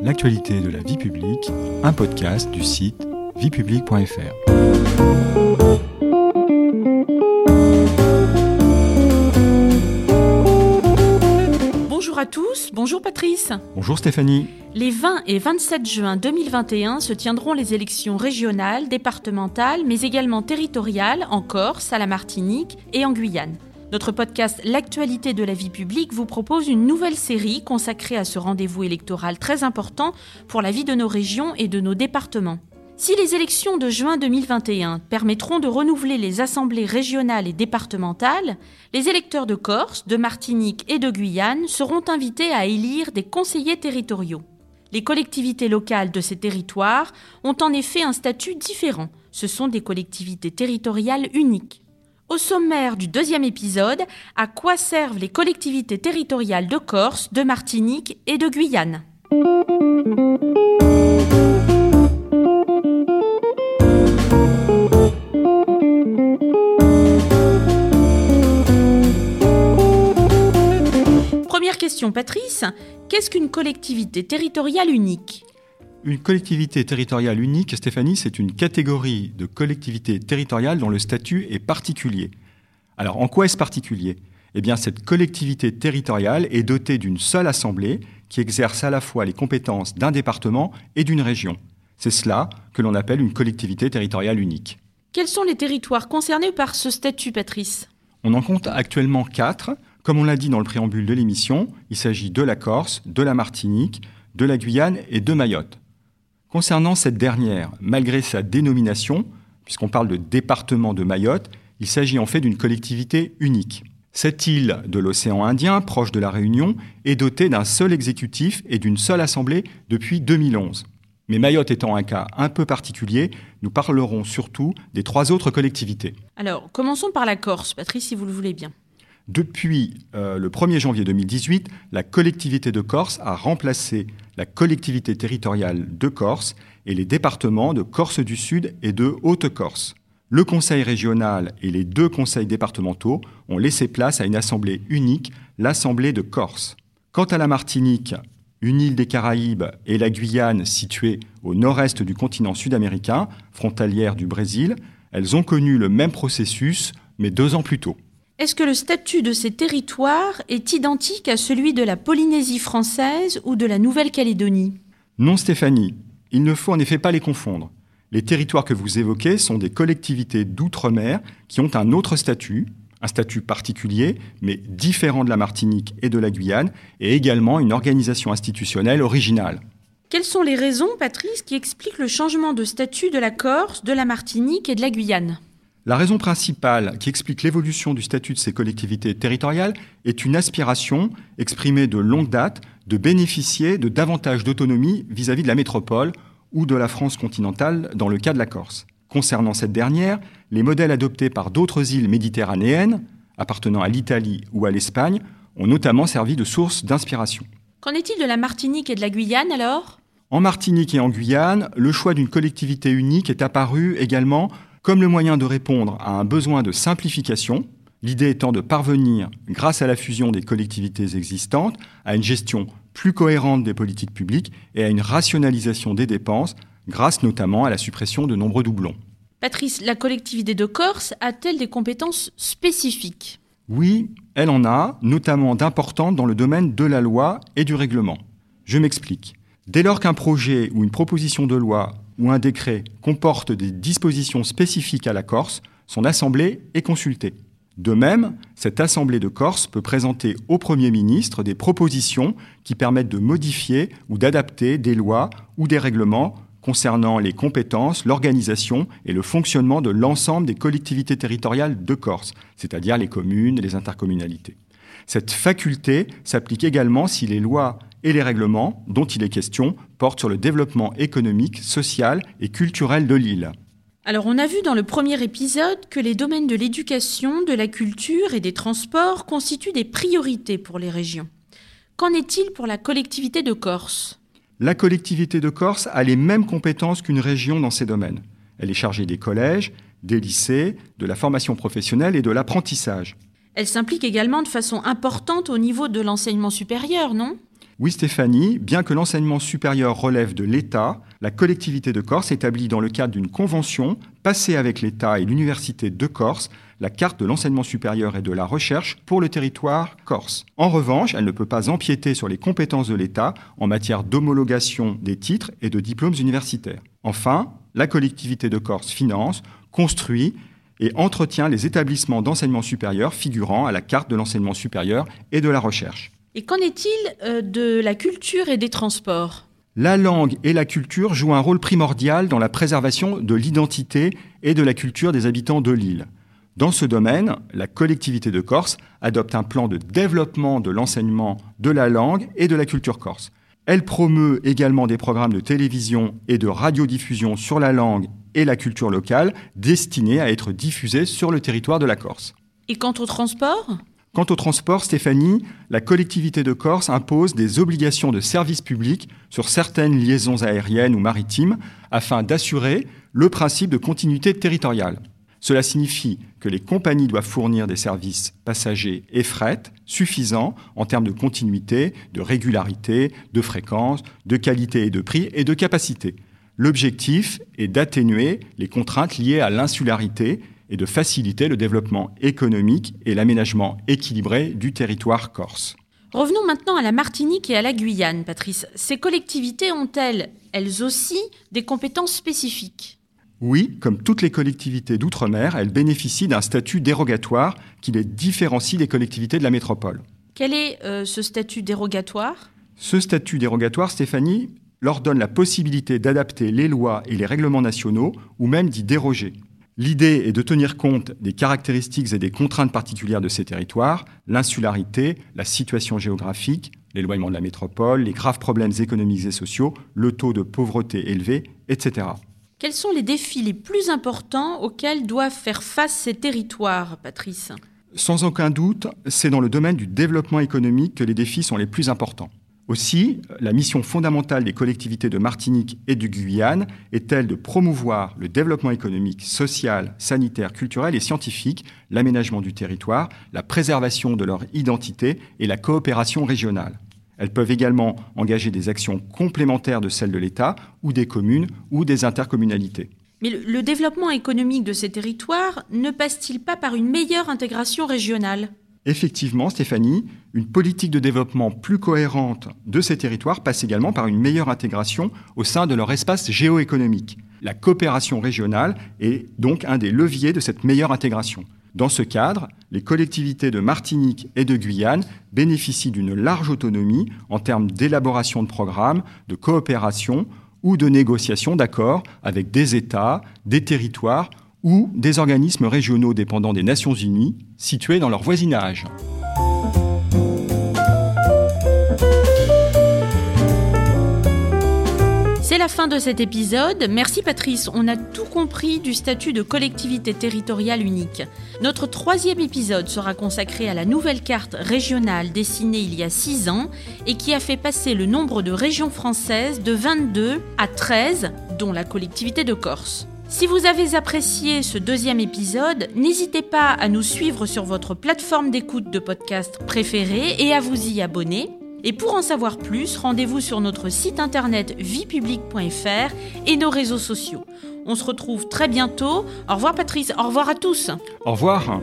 L'actualité de la vie publique, un podcast du site viepublique.fr. Bonjour à tous, bonjour Patrice. Bonjour Stéphanie. Les 20 et 27 juin 2021 se tiendront les élections régionales, départementales, mais également territoriales en Corse, à la Martinique et en Guyane. Notre podcast L'actualité de la vie publique vous propose une nouvelle série consacrée à ce rendez-vous électoral très important pour la vie de nos régions et de nos départements. Si les élections de juin 2021 permettront de renouveler les assemblées régionales et départementales, les électeurs de Corse, de Martinique et de Guyane seront invités à élire des conseillers territoriaux. Les collectivités locales de ces territoires ont en effet un statut différent. Ce sont des collectivités territoriales uniques. Au sommaire du deuxième épisode, à quoi servent les collectivités territoriales de Corse, de Martinique et de Guyane? Première question, Patrice. Qu'est-ce qu'une collectivité territoriale unique? Une collectivité territoriale unique, Stéphanie, c'est une catégorie de collectivité territoriale dont le statut est particulier. Alors, en quoi est-ce particulier? Eh bien, cette collectivité territoriale est dotée d'une seule assemblée qui exerce à la fois les compétences d'un département et d'une région. C'est cela que l'on appelle une collectivité territoriale unique. Quels sont les territoires concernés par ce statut, Patrice? On en compte actuellement quatre. Comme on l'a dit dans le préambule de l'émission, il s'agit de la Corse, de la Martinique, de la Guyane et de Mayotte. Concernant cette dernière, malgré sa dénomination, puisqu'on parle de département de Mayotte, il s'agit en fait d'une collectivité unique. Cette île de l'océan Indien, proche de la Réunion, est dotée d'un seul exécutif et d'une seule assemblée depuis 2011. Mais Mayotte étant un cas un peu particulier, nous parlerons surtout des trois autres collectivités. Alors, commençons par la Corse, Patrice, si vous le voulez bien. Depuis euh, le 1er janvier 2018, la collectivité de Corse a remplacé la collectivité territoriale de Corse et les départements de Corse du Sud et de Haute-Corse. Le conseil régional et les deux conseils départementaux ont laissé place à une assemblée unique, l'Assemblée de Corse. Quant à la Martinique, une île des Caraïbes et la Guyane située au nord-est du continent sud-américain, frontalière du Brésil, elles ont connu le même processus, mais deux ans plus tôt. Est-ce que le statut de ces territoires est identique à celui de la Polynésie française ou de la Nouvelle-Calédonie? Non, Stéphanie. Il ne faut en effet pas les confondre. Les territoires que vous évoquez sont des collectivités d'outre-mer qui ont un autre statut, un statut particulier, mais différent de la Martinique et de la Guyane, et également une organisation institutionnelle originale. Quelles sont les raisons, Patrice, qui expliquent le changement de statut de la Corse, de la Martinique et de la Guyane? La raison principale qui explique l'évolution du statut de ces collectivités territoriales est une aspiration exprimée de longue date de bénéficier de davantage d'autonomie vis-à-vis de la métropole ou de la France continentale dans le cas de la Corse. Concernant cette dernière, les modèles adoptés par d'autres îles méditerranéennes, appartenant à l'Italie ou à l'Espagne, ont notamment servi de source d'inspiration. Qu'en est-il de la Martinique et de la Guyane alors? En Martinique et en Guyane, le choix d'une collectivité unique est apparu également comme le moyen de répondre à un besoin de simplification, l'idée étant de parvenir, grâce à la fusion des collectivités existantes, à une gestion plus cohérente des politiques publiques et à une rationalisation des dépenses, grâce notamment à la suppression de nombreux doublons. Patrice, la collectivité de Corse a-t-elle des compétences spécifiques? Oui, elle en a, notamment d'importantes dans le domaine de la loi et du règlement. Je m'explique. Dès lors qu'un projet ou une proposition de loi ou un décret comporte des dispositions spécifiques à la Corse, son Assemblée est consultée. De même, cette Assemblée de Corse peut présenter au Premier ministre des propositions qui permettent de modifier ou d'adapter des lois ou des règlements concernant les compétences, l'organisation et le fonctionnement de l'ensemble des collectivités territoriales de Corse, c'est-à-dire les communes et les intercommunalités. Cette faculté s'applique également si les lois et les règlements dont il est question portent sur le développement économique, social et culturel de l'île. Alors on a vu dans le premier épisode que les domaines de l'éducation, de la culture et des transports constituent des priorités pour les régions. Qu'en est-il pour la collectivité de Corse? La collectivité de Corse a les mêmes compétences qu'une région dans ces domaines. Elle est chargée des collèges, des lycées, de la formation professionnelle et de l'apprentissage. Elle s'implique également de façon importante au niveau de l'enseignement supérieur, non? Oui Stéphanie, bien que l'enseignement supérieur relève de l'État, la collectivité de Corse établit dans le cadre d'une convention passée avec l'État et l'Université de Corse la carte de l'enseignement supérieur et de la recherche pour le territoire corse. En revanche, elle ne peut pas empiéter sur les compétences de l'État en matière d'homologation des titres et de diplômes universitaires. Enfin, la collectivité de Corse finance, construit et entretient les établissements d'enseignement supérieur figurant à la carte de l'enseignement supérieur et de la recherche. Et qu'en est-il euh, de la culture et des transports? La langue et la culture jouent un rôle primordial dans la préservation de l'identité et de la culture des habitants de l'île. Dans ce domaine, la collectivité de Corse adopte un plan de développement de l'enseignement de la langue et de la culture corse. Elle promeut également des programmes de télévision et de radiodiffusion sur la langue et la culture locale destinés à être diffusés sur le territoire de la Corse. Et quant au transport? Quant au transport, Stéphanie, la collectivité de Corse impose des obligations de service public sur certaines liaisons aériennes ou maritimes afin d'assurer le principe de continuité territoriale. Cela signifie que les compagnies doivent fournir des services passagers et fret suffisants en termes de continuité, de régularité, de fréquence, de qualité et de prix et de capacité. L'objectif est d'atténuer les contraintes liées à l'insularité et de faciliter le développement économique et l'aménagement équilibré du territoire corse. Revenons maintenant à la Martinique et à la Guyane, Patrice. Ces collectivités ont-elles, elles aussi, des compétences spécifiques? Oui, comme toutes les collectivités d'outre-mer, elles bénéficient d'un statut dérogatoire qui les différencie des collectivités de la métropole. Quel est euh, ce statut dérogatoire? Ce statut dérogatoire, Stéphanie, leur donne la possibilité d'adapter les lois et les règlements nationaux ou même d'y déroger. L'idée est de tenir compte des caractéristiques et des contraintes particulières de ces territoires, l'insularité, la situation géographique, l'éloignement de la métropole, les graves problèmes économiques et sociaux, le taux de pauvreté élevé, etc. Quels sont les défis les plus importants auxquels doivent faire face ces territoires, Patrice? Sans aucun doute, c'est dans le domaine du développement économique que les défis sont les plus importants. Aussi, la mission fondamentale des collectivités de Martinique et de Guyane est-elle de promouvoir le développement économique, social, sanitaire, culturel et scientifique, l'aménagement du territoire, la préservation de leur identité et la coopération régionale? Elles peuvent également engager des actions complémentaires de celles de l'État ou des communes ou des intercommunalités. Mais le développement économique de ces territoires ne passe-t-il pas par une meilleure intégration régionale? Effectivement, Stéphanie, une politique de développement plus cohérente de ces territoires passe également par une meilleure intégration au sein de leur espace géoéconomique. La coopération régionale est donc un des leviers de cette meilleure intégration. Dans ce cadre, les collectivités de Martinique et de Guyane bénéficient d'une large autonomie en termes d'élaboration de programmes, de coopération ou de négociation d'accords avec des États, des territoires ou des organismes régionaux dépendant des Nations Unies situés dans leur voisinage. C'est la fin de cet épisode. Merci Patrice, on a tout compris du statut de collectivité territoriale unique. Notre troisième épisode sera consacré à la nouvelle carte régionale dessinée il y a six ans et qui a fait passer le nombre de régions françaises de 22 à 13, dont la collectivité de Corse. Si vous avez apprécié ce deuxième épisode, n'hésitez pas à nous suivre sur votre plateforme d'écoute de podcast préférée et à vous y abonner. Et pour en savoir plus, rendez-vous sur notre site internet viepublique.fr et nos réseaux sociaux. On se retrouve très bientôt. Au revoir Patrice, au revoir à tous. Au revoir.